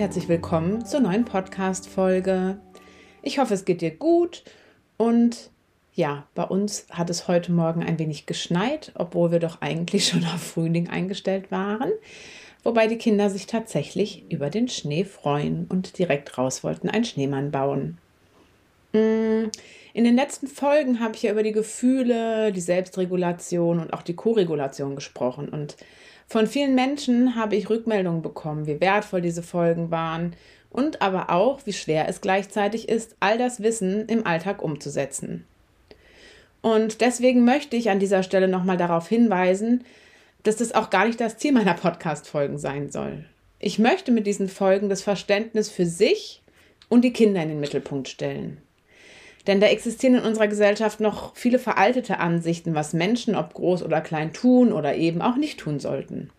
Herzlich willkommen zur neuen Podcast-Folge. Ich hoffe, es geht dir gut und ja, bei uns hat es heute Morgen ein wenig geschneit, obwohl wir doch eigentlich schon auf Frühling eingestellt waren. Wobei die Kinder sich tatsächlich über den Schnee freuen und direkt raus wollten einen Schneemann bauen. Mm, in den letzten Folgen habe ich ja über die Gefühle, die Selbstregulation und auch die Koregulation gesprochen. Und von vielen Menschen habe ich Rückmeldungen bekommen, wie wertvoll diese Folgen waren und aber auch, wie schwer es gleichzeitig ist, all das Wissen im Alltag umzusetzen. Und deswegen möchte ich an dieser Stelle nochmal darauf hinweisen, dass das auch gar nicht das Ziel meiner Podcast-Folgen sein soll. Ich möchte mit diesen Folgen das Verständnis für sich und die Kinder in den Mittelpunkt stellen. Denn da existieren in unserer Gesellschaft noch viele veraltete Ansichten, was Menschen, ob groß oder klein, tun oder eben auch nicht tun sollten.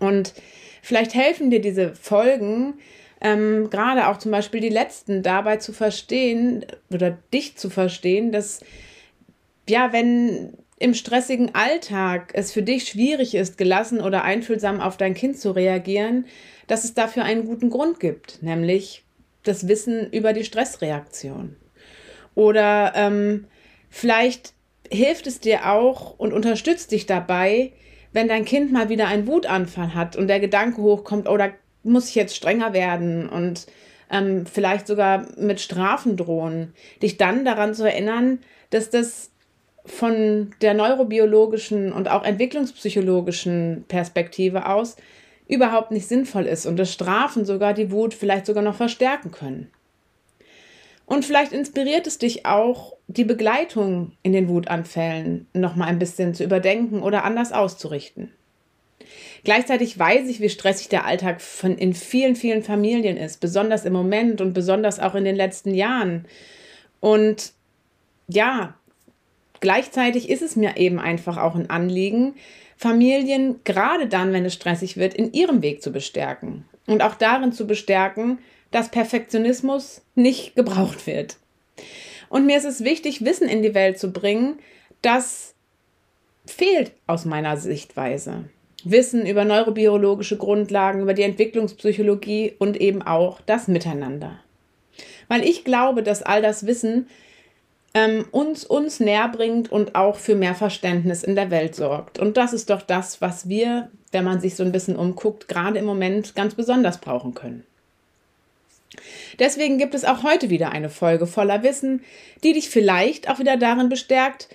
Und vielleicht helfen dir diese Folgen, ähm, gerade auch zum Beispiel die letzten, dabei zu verstehen oder dich zu verstehen, dass ja, wenn im stressigen Alltag es für dich schwierig ist, gelassen oder einfühlsam auf dein Kind zu reagieren, dass es dafür einen guten Grund gibt, nämlich das Wissen über die Stressreaktion. Oder ähm, vielleicht hilft es dir auch und unterstützt dich dabei, wenn dein Kind mal wieder einen Wutanfall hat und der Gedanke hochkommt, oh, muss ich jetzt strenger werden und ähm, vielleicht sogar mit Strafen drohen, dich dann daran zu erinnern, dass das von der neurobiologischen und auch entwicklungspsychologischen Perspektive aus überhaupt nicht sinnvoll ist und das Strafen sogar die Wut vielleicht sogar noch verstärken können. Und vielleicht inspiriert es dich auch, die Begleitung in den Wutanfällen noch mal ein bisschen zu überdenken oder anders auszurichten. Gleichzeitig weiß ich, wie stressig der Alltag von in vielen, vielen Familien ist, besonders im Moment und besonders auch in den letzten Jahren. Und ja, gleichzeitig ist es mir eben einfach auch ein Anliegen, Familien, gerade dann, wenn es stressig wird, in ihrem Weg zu bestärken. Und auch darin zu bestärken, dass Perfektionismus nicht gebraucht wird. Und mir ist es wichtig, Wissen in die Welt zu bringen, das fehlt aus meiner Sichtweise. Wissen über neurobiologische Grundlagen, über die Entwicklungspsychologie und eben auch das Miteinander. Weil ich glaube, dass all das Wissen ähm, uns, uns näher bringt und auch für mehr Verständnis in der Welt sorgt. Und das ist doch das, was wir, wenn man sich so ein bisschen umguckt, gerade im Moment ganz besonders brauchen können. Deswegen gibt es auch heute wieder eine Folge voller Wissen, die dich vielleicht auch wieder darin bestärkt,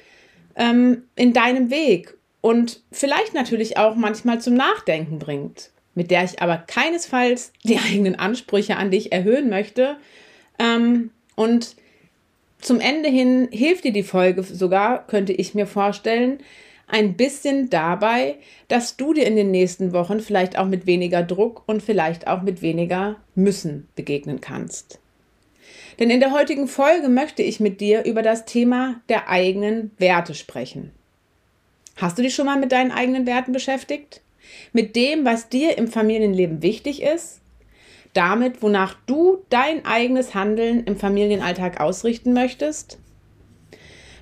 ähm, in deinem Weg und vielleicht natürlich auch manchmal zum Nachdenken bringt, mit der ich aber keinesfalls die eigenen Ansprüche an dich erhöhen möchte. Ähm, und zum Ende hin hilft dir die Folge sogar, könnte ich mir vorstellen, ein bisschen dabei, dass du dir in den nächsten Wochen vielleicht auch mit weniger Druck und vielleicht auch mit weniger Müssen begegnen kannst. Denn in der heutigen Folge möchte ich mit dir über das Thema der eigenen Werte sprechen. Hast du dich schon mal mit deinen eigenen Werten beschäftigt? Mit dem, was dir im Familienleben wichtig ist? Damit, wonach du dein eigenes Handeln im Familienalltag ausrichten möchtest?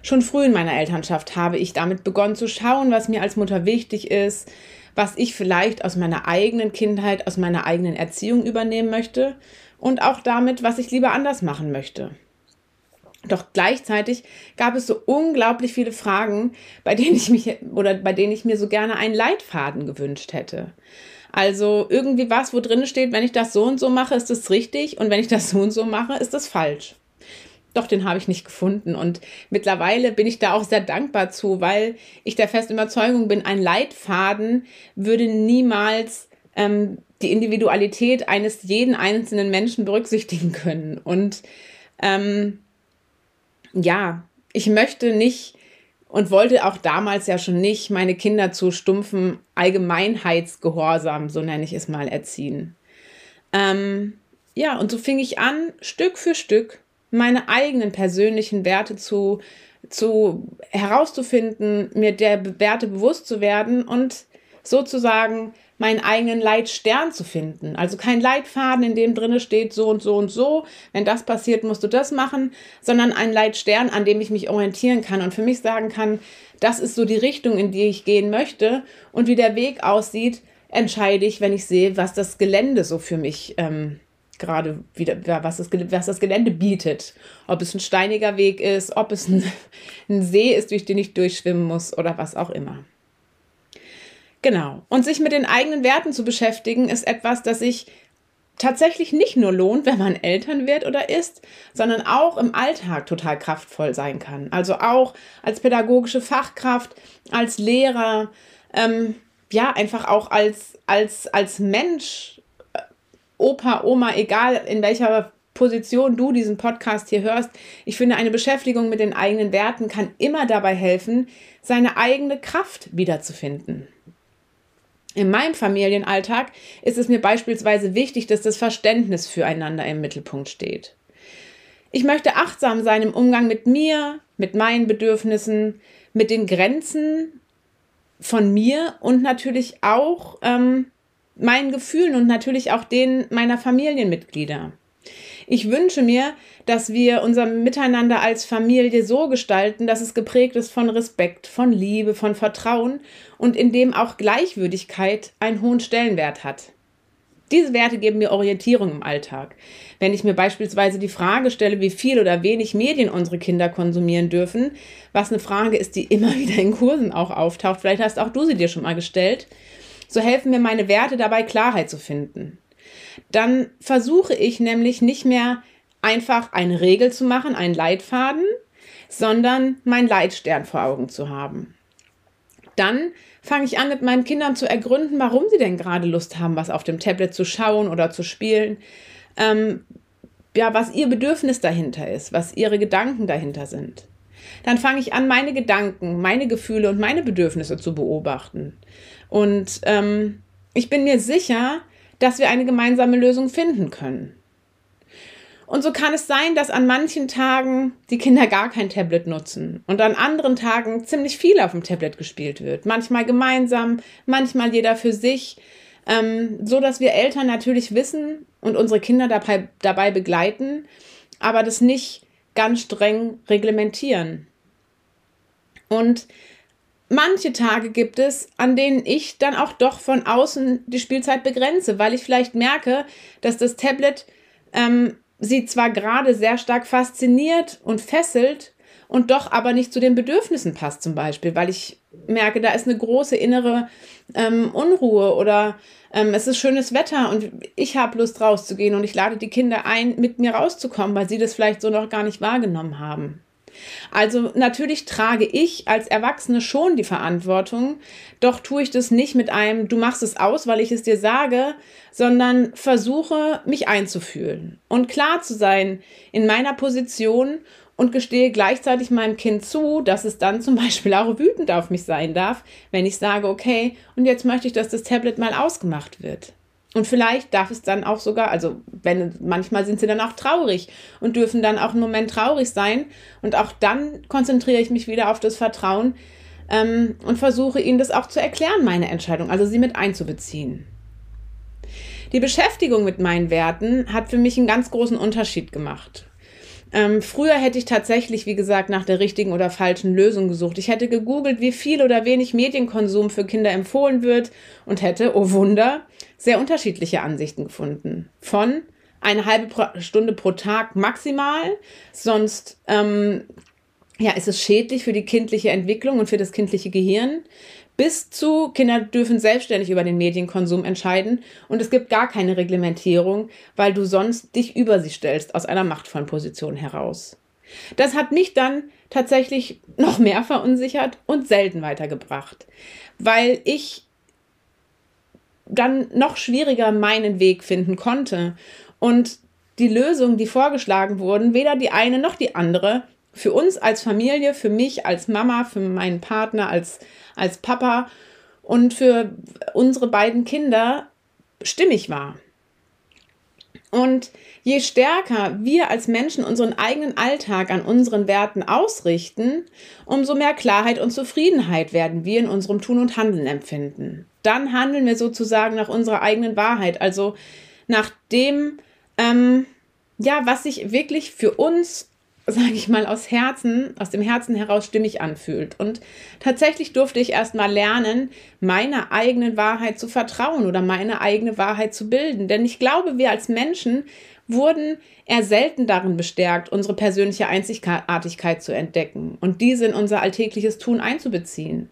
Schon früh in meiner Elternschaft habe ich damit begonnen zu schauen, was mir als Mutter wichtig ist, was ich vielleicht aus meiner eigenen Kindheit, aus meiner eigenen Erziehung übernehmen möchte und auch damit, was ich lieber anders machen möchte. Doch gleichzeitig gab es so unglaublich viele Fragen, bei denen ich mich oder bei denen ich mir so gerne einen Leitfaden gewünscht hätte. Also irgendwie was, wo drin steht, wenn ich das so und so mache, ist das richtig und wenn ich das so und so mache, ist das falsch. Doch, den habe ich nicht gefunden. Und mittlerweile bin ich da auch sehr dankbar zu, weil ich der festen Überzeugung bin, ein Leitfaden würde niemals ähm, die Individualität eines jeden einzelnen Menschen berücksichtigen können. Und ähm, ja, ich möchte nicht und wollte auch damals ja schon nicht meine Kinder zu stumpfen Allgemeinheitsgehorsam, so nenne ich es mal, erziehen. Ähm, ja, und so fing ich an, Stück für Stück meine eigenen persönlichen Werte zu, zu herauszufinden, mir der Werte bewusst zu werden und sozusagen meinen eigenen Leitstern zu finden. Also kein Leitfaden, in dem drinne steht so und so und so. Wenn das passiert, musst du das machen, sondern ein Leitstern, an dem ich mich orientieren kann und für mich sagen kann, das ist so die Richtung, in die ich gehen möchte und wie der Weg aussieht, entscheide ich, wenn ich sehe, was das Gelände so für mich ähm, gerade wieder, was das, was das Gelände bietet. Ob es ein steiniger Weg ist, ob es ein, ein See ist, durch den ich durchschwimmen muss oder was auch immer. Genau. Und sich mit den eigenen Werten zu beschäftigen, ist etwas, das sich tatsächlich nicht nur lohnt, wenn man Eltern wird oder ist, sondern auch im Alltag total kraftvoll sein kann. Also auch als pädagogische Fachkraft, als Lehrer, ähm, ja, einfach auch als, als, als Mensch Opa, Oma, egal in welcher Position du diesen Podcast hier hörst, ich finde, eine Beschäftigung mit den eigenen Werten kann immer dabei helfen, seine eigene Kraft wiederzufinden. In meinem Familienalltag ist es mir beispielsweise wichtig, dass das Verständnis füreinander im Mittelpunkt steht. Ich möchte achtsam sein im Umgang mit mir, mit meinen Bedürfnissen, mit den Grenzen von mir und natürlich auch ähm, meinen Gefühlen und natürlich auch denen meiner Familienmitglieder. Ich wünsche mir, dass wir unser Miteinander als Familie so gestalten, dass es geprägt ist von Respekt, von Liebe, von Vertrauen und in dem auch Gleichwürdigkeit einen hohen Stellenwert hat. Diese Werte geben mir Orientierung im Alltag. Wenn ich mir beispielsweise die Frage stelle, wie viel oder wenig Medien unsere Kinder konsumieren dürfen, was eine Frage ist, die immer wieder in Kursen auch auftaucht, vielleicht hast auch du sie dir schon mal gestellt, so helfen mir meine Werte dabei, Klarheit zu finden. Dann versuche ich nämlich nicht mehr einfach eine Regel zu machen, einen Leitfaden, sondern meinen Leitstern vor Augen zu haben. Dann fange ich an, mit meinen Kindern zu ergründen, warum sie denn gerade Lust haben, was auf dem Tablet zu schauen oder zu spielen. Ähm, ja, was ihr Bedürfnis dahinter ist, was ihre Gedanken dahinter sind. Dann fange ich an, meine Gedanken, meine Gefühle und meine Bedürfnisse zu beobachten. Und ähm, ich bin mir sicher, dass wir eine gemeinsame Lösung finden können. Und so kann es sein, dass an manchen Tagen die Kinder gar kein Tablet nutzen und an anderen Tagen ziemlich viel auf dem Tablet gespielt wird. Manchmal gemeinsam, manchmal jeder für sich, ähm, so dass wir Eltern natürlich wissen und unsere Kinder dabei, dabei begleiten, aber das nicht ganz streng reglementieren. Und manche Tage gibt es, an denen ich dann auch doch von außen die Spielzeit begrenze, weil ich vielleicht merke, dass das Tablet ähm, sie zwar gerade sehr stark fasziniert und fesselt und doch aber nicht zu den Bedürfnissen passt zum Beispiel, weil ich merke, da ist eine große innere ähm, Unruhe oder ähm, es ist schönes Wetter und ich habe Lust rauszugehen und ich lade die Kinder ein, mit mir rauszukommen, weil sie das vielleicht so noch gar nicht wahrgenommen haben. Also natürlich trage ich als Erwachsene schon die Verantwortung, doch tue ich das nicht mit einem, du machst es aus, weil ich es dir sage, sondern versuche mich einzufühlen und klar zu sein in meiner Position und gestehe gleichzeitig meinem Kind zu, dass es dann zum Beispiel auch wütend auf mich sein darf, wenn ich sage, okay, und jetzt möchte ich, dass das Tablet mal ausgemacht wird. Und vielleicht darf es dann auch sogar, also wenn manchmal sind sie dann auch traurig und dürfen dann auch einen Moment traurig sein. Und auch dann konzentriere ich mich wieder auf das Vertrauen ähm, und versuche ihnen das auch zu erklären, meine Entscheidung, also sie mit einzubeziehen. Die Beschäftigung mit meinen Werten hat für mich einen ganz großen Unterschied gemacht. Ähm, früher hätte ich tatsächlich, wie gesagt, nach der richtigen oder falschen Lösung gesucht. Ich hätte gegoogelt, wie viel oder wenig Medienkonsum für Kinder empfohlen wird und hätte, oh Wunder, sehr unterschiedliche Ansichten gefunden. Von eine halbe Stunde pro Tag maximal, sonst ähm, ja, ist es schädlich für die kindliche Entwicklung und für das kindliche Gehirn, bis zu Kinder dürfen selbstständig über den Medienkonsum entscheiden und es gibt gar keine Reglementierung, weil du sonst dich über sie stellst aus einer machtvollen Position heraus. Das hat mich dann tatsächlich noch mehr verunsichert und selten weitergebracht, weil ich dann noch schwieriger meinen Weg finden konnte und die Lösungen, die vorgeschlagen wurden, weder die eine noch die andere für uns als Familie, für mich als Mama, für meinen Partner als, als Papa und für unsere beiden Kinder stimmig war. Und je stärker wir als Menschen unseren eigenen Alltag an unseren Werten ausrichten, umso mehr Klarheit und Zufriedenheit werden wir in unserem Tun und Handeln empfinden. Dann handeln wir sozusagen nach unserer eigenen Wahrheit, also nach dem, ähm, ja, was sich wirklich für uns sage ich mal, aus Herzen, aus dem Herzen heraus stimmig anfühlt. Und tatsächlich durfte ich erst mal lernen, meiner eigenen Wahrheit zu vertrauen oder meine eigene Wahrheit zu bilden. Denn ich glaube, wir als Menschen wurden eher selten darin bestärkt, unsere persönliche Einzigartigkeit zu entdecken und diese in unser alltägliches Tun einzubeziehen.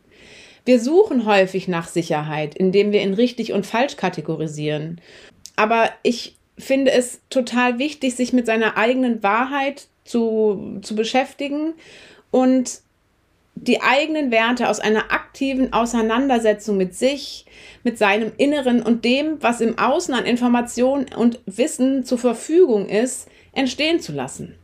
Wir suchen häufig nach Sicherheit, indem wir in richtig und falsch kategorisieren. Aber ich finde es total wichtig, sich mit seiner eigenen Wahrheit zu, zu beschäftigen und die eigenen Werte aus einer aktiven Auseinandersetzung mit sich, mit seinem Inneren und dem, was im Außen an Informationen und Wissen zur Verfügung ist, entstehen zu lassen.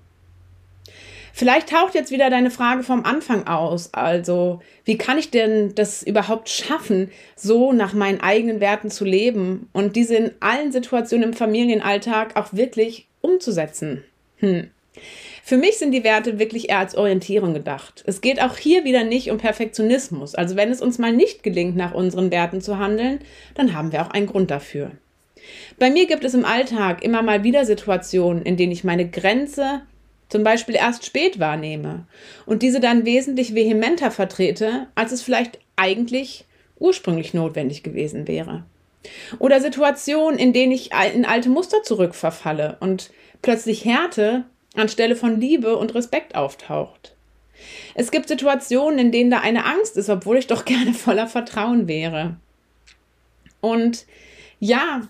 Vielleicht taucht jetzt wieder deine Frage vom Anfang aus. Also, wie kann ich denn das überhaupt schaffen, so nach meinen eigenen Werten zu leben und diese in allen Situationen im Familienalltag auch wirklich umzusetzen? Hm. Für mich sind die Werte wirklich eher als Orientierung gedacht. Es geht auch hier wieder nicht um Perfektionismus. Also wenn es uns mal nicht gelingt, nach unseren Werten zu handeln, dann haben wir auch einen Grund dafür. Bei mir gibt es im Alltag immer mal wieder Situationen, in denen ich meine Grenze zum Beispiel erst spät wahrnehme und diese dann wesentlich vehementer vertrete, als es vielleicht eigentlich ursprünglich notwendig gewesen wäre. Oder Situationen, in denen ich in alte Muster zurückverfalle und plötzlich Härte anstelle von Liebe und Respekt auftaucht. Es gibt Situationen, in denen da eine Angst ist, obwohl ich doch gerne voller Vertrauen wäre. Und ja,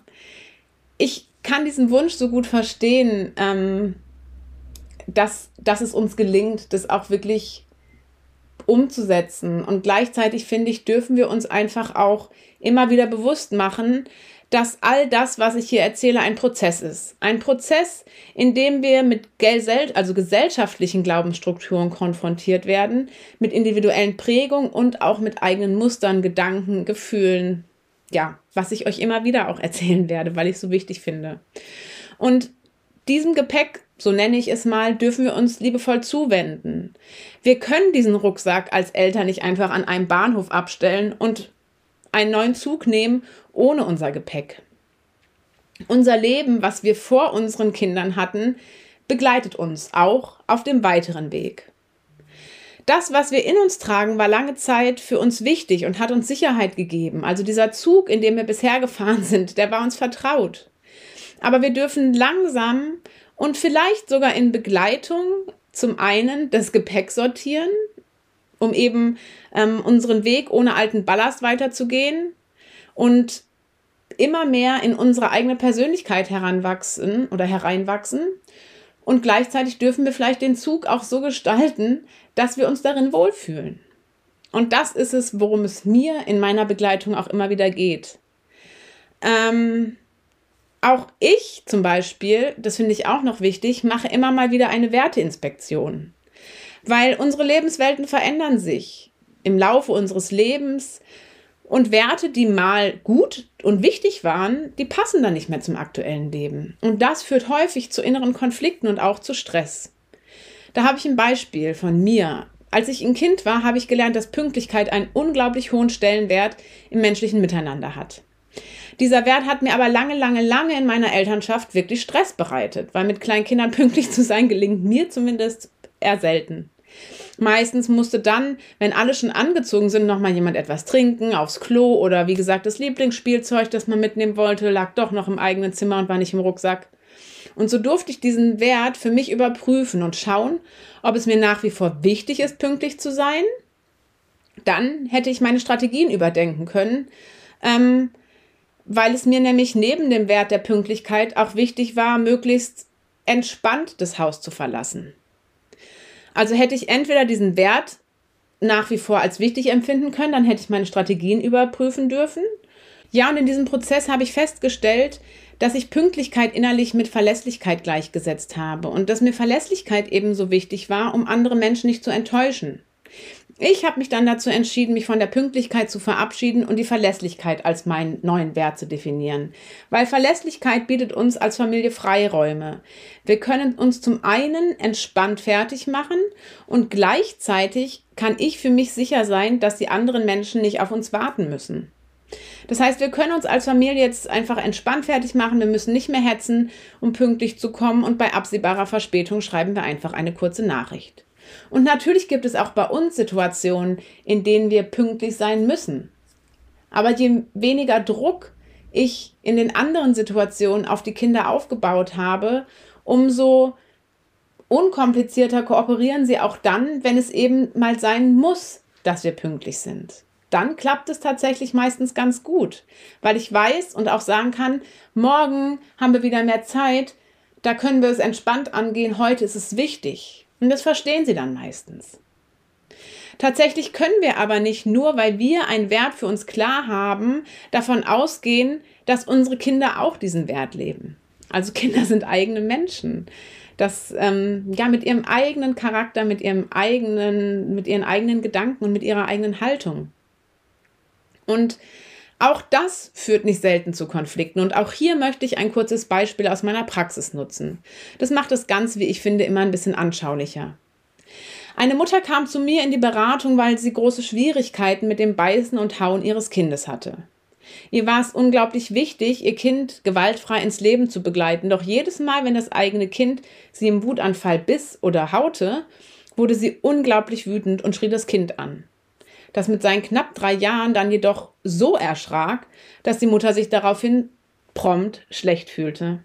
ich kann diesen Wunsch so gut verstehen, ähm, dass, dass es uns gelingt, das auch wirklich umzusetzen. Und gleichzeitig finde ich, dürfen wir uns einfach auch immer wieder bewusst machen, dass all das, was ich hier erzähle, ein Prozess ist. Ein Prozess, in dem wir mit gesell also gesellschaftlichen Glaubensstrukturen konfrontiert werden, mit individuellen Prägungen und auch mit eigenen Mustern, Gedanken, Gefühlen. Ja, was ich euch immer wieder auch erzählen werde, weil ich es so wichtig finde. Und diesem Gepäck, so nenne ich es mal, dürfen wir uns liebevoll zuwenden. Wir können diesen Rucksack als Eltern nicht einfach an einem Bahnhof abstellen und einen neuen Zug nehmen ohne unser Gepäck. Unser Leben, was wir vor unseren Kindern hatten, begleitet uns auch auf dem weiteren Weg. Das, was wir in uns tragen, war lange Zeit für uns wichtig und hat uns Sicherheit gegeben. Also dieser Zug, in dem wir bisher gefahren sind, der war uns vertraut. Aber wir dürfen langsam und vielleicht sogar in Begleitung zum einen das Gepäck sortieren, um eben ähm, unseren Weg ohne alten Ballast weiterzugehen und immer mehr in unsere eigene Persönlichkeit heranwachsen oder hereinwachsen. Und gleichzeitig dürfen wir vielleicht den Zug auch so gestalten, dass wir uns darin wohlfühlen. Und das ist es, worum es mir in meiner Begleitung auch immer wieder geht. Ähm, auch ich zum Beispiel, das finde ich auch noch wichtig, mache immer mal wieder eine Werteinspektion. Weil unsere Lebenswelten verändern sich im Laufe unseres Lebens und Werte, die mal gut und wichtig waren, die passen dann nicht mehr zum aktuellen Leben. Und das führt häufig zu inneren Konflikten und auch zu Stress. Da habe ich ein Beispiel von mir. Als ich ein Kind war, habe ich gelernt, dass Pünktlichkeit einen unglaublich hohen Stellenwert im menschlichen Miteinander hat. Dieser Wert hat mir aber lange, lange, lange in meiner Elternschaft wirklich Stress bereitet, weil mit kleinen Kindern pünktlich zu sein gelingt mir zumindest eher selten. Meistens musste dann, wenn alle schon angezogen sind, noch mal jemand etwas trinken, aufs Klo oder wie gesagt, das Lieblingsspielzeug, das man mitnehmen wollte, lag doch noch im eigenen Zimmer und war nicht im Rucksack. Und so durfte ich diesen Wert für mich überprüfen und schauen, ob es mir nach wie vor wichtig ist, pünktlich zu sein. Dann hätte ich meine Strategien überdenken können, ähm, weil es mir nämlich neben dem Wert der Pünktlichkeit auch wichtig war, möglichst entspannt das Haus zu verlassen. Also hätte ich entweder diesen Wert nach wie vor als wichtig empfinden können, dann hätte ich meine Strategien überprüfen dürfen. Ja, und in diesem Prozess habe ich festgestellt, dass ich Pünktlichkeit innerlich mit Verlässlichkeit gleichgesetzt habe und dass mir Verlässlichkeit ebenso wichtig war, um andere Menschen nicht zu enttäuschen. Ich habe mich dann dazu entschieden, mich von der Pünktlichkeit zu verabschieden und die Verlässlichkeit als meinen neuen Wert zu definieren. Weil Verlässlichkeit bietet uns als Familie Freiräume. Wir können uns zum einen entspannt fertig machen und gleichzeitig kann ich für mich sicher sein, dass die anderen Menschen nicht auf uns warten müssen. Das heißt, wir können uns als Familie jetzt einfach entspannt fertig machen. Wir müssen nicht mehr hetzen, um pünktlich zu kommen. Und bei absehbarer Verspätung schreiben wir einfach eine kurze Nachricht. Und natürlich gibt es auch bei uns Situationen, in denen wir pünktlich sein müssen. Aber je weniger Druck ich in den anderen Situationen auf die Kinder aufgebaut habe, umso unkomplizierter kooperieren sie auch dann, wenn es eben mal sein muss, dass wir pünktlich sind. Dann klappt es tatsächlich meistens ganz gut, weil ich weiß und auch sagen kann, morgen haben wir wieder mehr Zeit, da können wir es entspannt angehen, heute ist es wichtig. Und das verstehen sie dann meistens. Tatsächlich können wir aber nicht nur, weil wir einen Wert für uns klar haben, davon ausgehen, dass unsere Kinder auch diesen Wert leben. Also Kinder sind eigene Menschen. Das ähm, ja mit ihrem eigenen Charakter, mit ihrem eigenen, mit ihren eigenen Gedanken und mit ihrer eigenen Haltung. Und auch das führt nicht selten zu Konflikten. Und auch hier möchte ich ein kurzes Beispiel aus meiner Praxis nutzen. Das macht das Ganze, wie ich finde, immer ein bisschen anschaulicher. Eine Mutter kam zu mir in die Beratung, weil sie große Schwierigkeiten mit dem Beißen und Hauen ihres Kindes hatte. Ihr war es unglaublich wichtig, ihr Kind gewaltfrei ins Leben zu begleiten, doch jedes Mal, wenn das eigene Kind sie im Wutanfall biss oder haute, wurde sie unglaublich wütend und schrie das Kind an das mit seinen knapp drei Jahren dann jedoch so erschrak, dass die Mutter sich daraufhin prompt schlecht fühlte.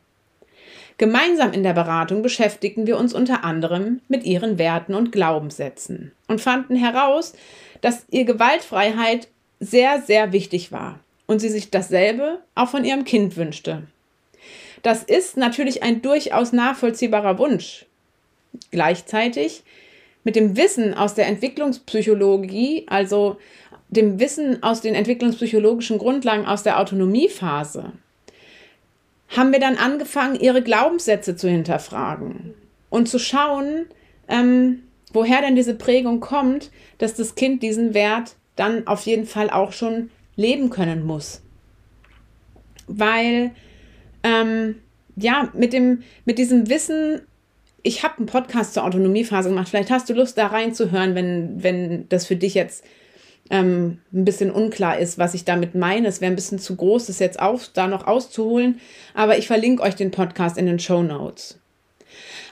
Gemeinsam in der Beratung beschäftigten wir uns unter anderem mit ihren Werten und Glaubenssätzen und fanden heraus, dass ihr Gewaltfreiheit sehr, sehr wichtig war und sie sich dasselbe auch von ihrem Kind wünschte. Das ist natürlich ein durchaus nachvollziehbarer Wunsch. Gleichzeitig mit dem Wissen aus der Entwicklungspsychologie, also dem Wissen aus den entwicklungspsychologischen Grundlagen aus der Autonomiephase, haben wir dann angefangen, ihre Glaubenssätze zu hinterfragen und zu schauen, ähm, woher denn diese Prägung kommt, dass das Kind diesen Wert dann auf jeden Fall auch schon leben können muss. Weil, ähm, ja, mit, dem, mit diesem Wissen ich habe einen Podcast zur Autonomiephase gemacht. Vielleicht hast du Lust, da reinzuhören, wenn, wenn das für dich jetzt ähm, ein bisschen unklar ist, was ich damit meine. Es wäre ein bisschen zu groß, das jetzt auf, da noch auszuholen. Aber ich verlinke euch den Podcast in den Show Notes.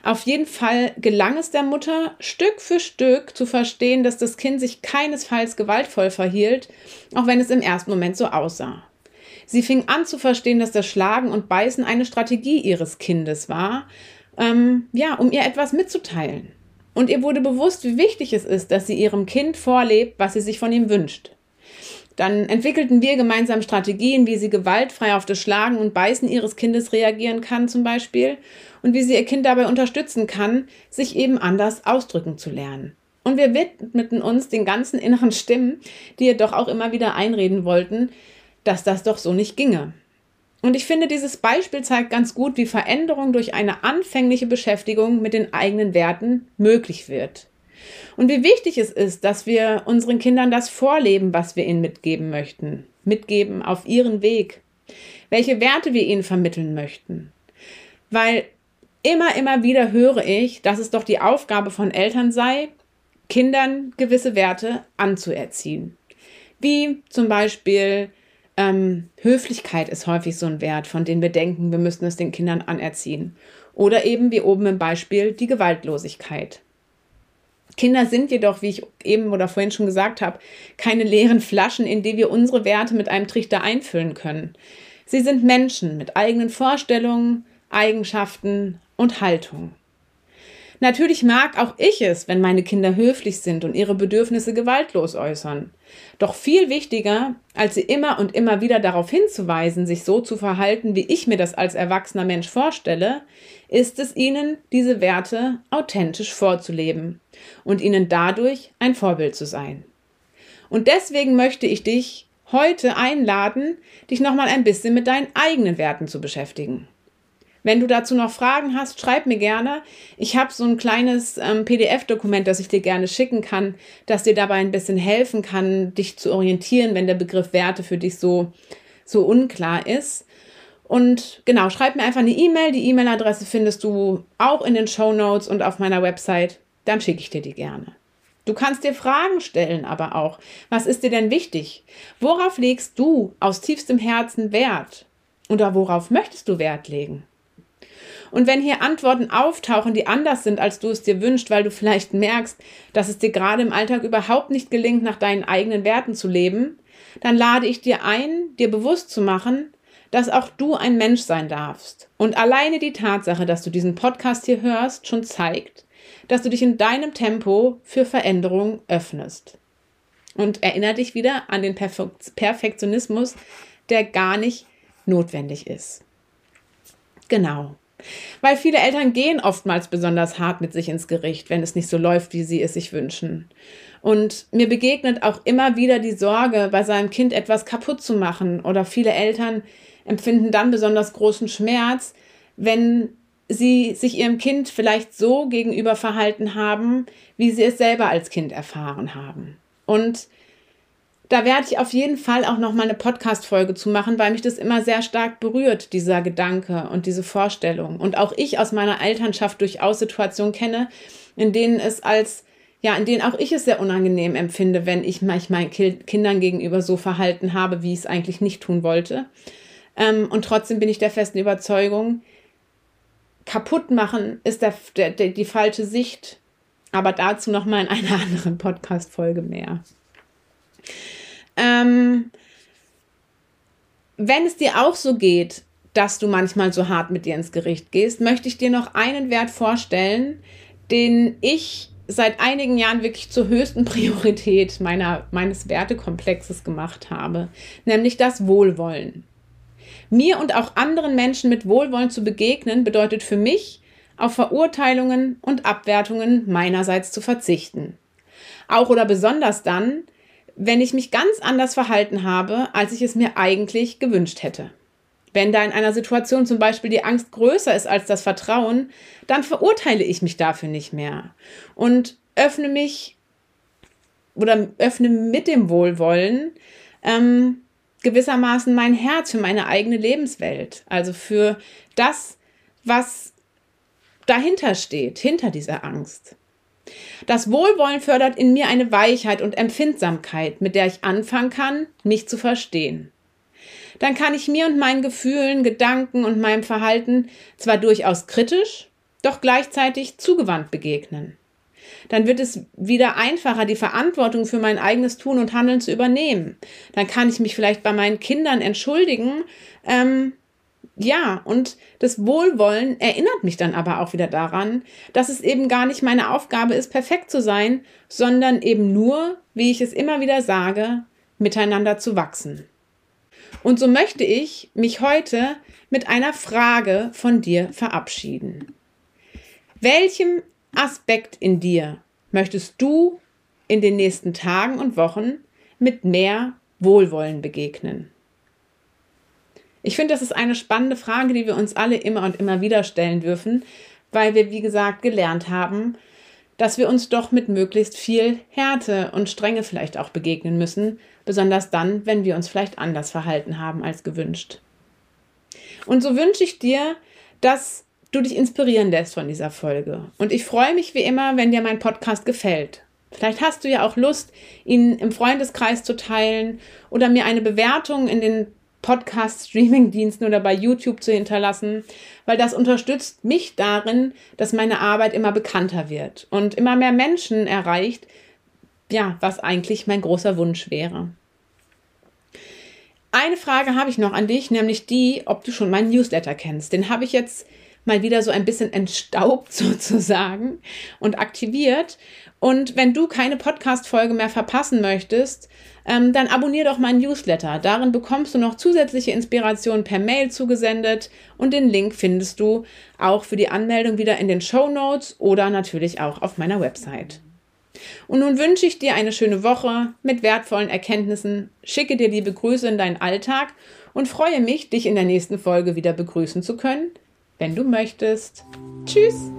Auf jeden Fall gelang es der Mutter, Stück für Stück zu verstehen, dass das Kind sich keinesfalls gewaltvoll verhielt, auch wenn es im ersten Moment so aussah. Sie fing an zu verstehen, dass das Schlagen und Beißen eine Strategie ihres Kindes war, ähm, ja, um ihr etwas mitzuteilen. Und ihr wurde bewusst, wie wichtig es ist, dass sie ihrem Kind vorlebt, was sie sich von ihm wünscht. Dann entwickelten wir gemeinsam Strategien, wie sie gewaltfrei auf das Schlagen und Beißen ihres Kindes reagieren kann, zum Beispiel, und wie sie ihr Kind dabei unterstützen kann, sich eben anders ausdrücken zu lernen. Und wir widmeten uns den ganzen inneren Stimmen, die ihr doch auch immer wieder einreden wollten, dass das doch so nicht ginge. Und ich finde, dieses Beispiel zeigt ganz gut, wie Veränderung durch eine anfängliche Beschäftigung mit den eigenen Werten möglich wird. Und wie wichtig es ist, dass wir unseren Kindern das vorleben, was wir ihnen mitgeben möchten. Mitgeben auf ihren Weg. Welche Werte wir ihnen vermitteln möchten. Weil immer, immer wieder höre ich, dass es doch die Aufgabe von Eltern sei, Kindern gewisse Werte anzuerziehen. Wie zum Beispiel ähm, Höflichkeit ist häufig so ein Wert, von dem wir denken, wir müssen es den Kindern anerziehen. Oder eben wie oben im Beispiel die Gewaltlosigkeit. Kinder sind jedoch, wie ich eben oder vorhin schon gesagt habe, keine leeren Flaschen, in die wir unsere Werte mit einem Trichter einfüllen können. Sie sind Menschen mit eigenen Vorstellungen, Eigenschaften und Haltungen. Natürlich mag auch ich es, wenn meine Kinder höflich sind und ihre Bedürfnisse gewaltlos äußern. Doch viel wichtiger, als sie immer und immer wieder darauf hinzuweisen, sich so zu verhalten, wie ich mir das als erwachsener Mensch vorstelle, ist es ihnen, diese Werte authentisch vorzuleben und ihnen dadurch ein Vorbild zu sein. Und deswegen möchte ich dich heute einladen, dich nochmal ein bisschen mit deinen eigenen Werten zu beschäftigen. Wenn du dazu noch Fragen hast, schreib mir gerne. Ich habe so ein kleines ähm, PDF-Dokument, das ich dir gerne schicken kann, das dir dabei ein bisschen helfen kann, dich zu orientieren, wenn der Begriff Werte für dich so, so unklar ist. Und genau, schreib mir einfach eine E-Mail. Die E-Mail-Adresse findest du auch in den Show Notes und auf meiner Website. Dann schicke ich dir die gerne. Du kannst dir Fragen stellen, aber auch. Was ist dir denn wichtig? Worauf legst du aus tiefstem Herzen Wert? Oder worauf möchtest du Wert legen? Und wenn hier Antworten auftauchen, die anders sind, als du es dir wünschst, weil du vielleicht merkst, dass es dir gerade im Alltag überhaupt nicht gelingt, nach deinen eigenen Werten zu leben, dann lade ich dir ein, dir bewusst zu machen, dass auch du ein Mensch sein darfst. Und alleine die Tatsache, dass du diesen Podcast hier hörst, schon zeigt, dass du dich in deinem Tempo für Veränderung öffnest. Und erinnere dich wieder an den Perfektionismus, der gar nicht notwendig ist. Genau. Weil viele Eltern gehen oftmals besonders hart mit sich ins Gericht, wenn es nicht so läuft, wie sie es sich wünschen. Und mir begegnet auch immer wieder die Sorge, bei seinem Kind etwas kaputt zu machen. Oder viele Eltern empfinden dann besonders großen Schmerz, wenn sie sich ihrem Kind vielleicht so gegenüber verhalten haben, wie sie es selber als Kind erfahren haben. Und da werde ich auf jeden Fall auch noch mal eine Podcast-Folge zu machen, weil mich das immer sehr stark berührt, dieser Gedanke und diese Vorstellung. Und auch ich aus meiner Elternschaft durchaus Situationen kenne, in denen es als, ja, in denen auch ich es sehr unangenehm empfinde, wenn ich mich meinen Kindern gegenüber so verhalten habe, wie ich es eigentlich nicht tun wollte. Ähm, und trotzdem bin ich der festen Überzeugung, kaputt machen ist der, der, der, die falsche Sicht. Aber dazu noch mal in einer anderen Podcast-Folge mehr. Ähm, wenn es dir auch so geht, dass du manchmal so hart mit dir ins Gericht gehst, möchte ich dir noch einen Wert vorstellen, den ich seit einigen Jahren wirklich zur höchsten Priorität meiner, meines Wertekomplexes gemacht habe, nämlich das Wohlwollen. Mir und auch anderen Menschen mit Wohlwollen zu begegnen, bedeutet für mich, auf Verurteilungen und Abwertungen meinerseits zu verzichten. Auch oder besonders dann, wenn ich mich ganz anders verhalten habe, als ich es mir eigentlich gewünscht hätte. Wenn da in einer Situation zum Beispiel die Angst größer ist als das Vertrauen, dann verurteile ich mich dafür nicht mehr und öffne mich oder öffne mit dem Wohlwollen ähm, gewissermaßen mein Herz für meine eigene Lebenswelt, also für das, was dahinter steht, hinter dieser Angst. Das Wohlwollen fördert in mir eine Weichheit und Empfindsamkeit, mit der ich anfangen kann, mich zu verstehen. Dann kann ich mir und meinen Gefühlen, Gedanken und meinem Verhalten zwar durchaus kritisch, doch gleichzeitig zugewandt begegnen. Dann wird es wieder einfacher, die Verantwortung für mein eigenes Tun und Handeln zu übernehmen. Dann kann ich mich vielleicht bei meinen Kindern entschuldigen, ähm, ja, und das Wohlwollen erinnert mich dann aber auch wieder daran, dass es eben gar nicht meine Aufgabe ist, perfekt zu sein, sondern eben nur, wie ich es immer wieder sage, miteinander zu wachsen. Und so möchte ich mich heute mit einer Frage von dir verabschieden. Welchem Aspekt in dir möchtest du in den nächsten Tagen und Wochen mit mehr Wohlwollen begegnen? Ich finde, das ist eine spannende Frage, die wir uns alle immer und immer wieder stellen dürfen, weil wir, wie gesagt, gelernt haben, dass wir uns doch mit möglichst viel Härte und Strenge vielleicht auch begegnen müssen, besonders dann, wenn wir uns vielleicht anders verhalten haben als gewünscht. Und so wünsche ich dir, dass du dich inspirieren lässt von dieser Folge. Und ich freue mich wie immer, wenn dir mein Podcast gefällt. Vielleicht hast du ja auch Lust, ihn im Freundeskreis zu teilen oder mir eine Bewertung in den Podcast-Streaming-Diensten oder bei YouTube zu hinterlassen, weil das unterstützt mich darin, dass meine Arbeit immer bekannter wird und immer mehr Menschen erreicht, ja, was eigentlich mein großer Wunsch wäre. Eine Frage habe ich noch an dich, nämlich die, ob du schon meinen Newsletter kennst. Den habe ich jetzt mal wieder so ein bisschen entstaubt sozusagen und aktiviert. Und wenn du keine Podcast-Folge mehr verpassen möchtest, ähm, dann abonniere doch meinen Newsletter. Darin bekommst du noch zusätzliche Inspirationen per Mail zugesendet und den Link findest du auch für die Anmeldung wieder in den Show Notes oder natürlich auch auf meiner Website. Und nun wünsche ich dir eine schöne Woche mit wertvollen Erkenntnissen, schicke dir liebe Grüße in deinen Alltag und freue mich, dich in der nächsten Folge wieder begrüßen zu können, wenn du möchtest. Tschüss!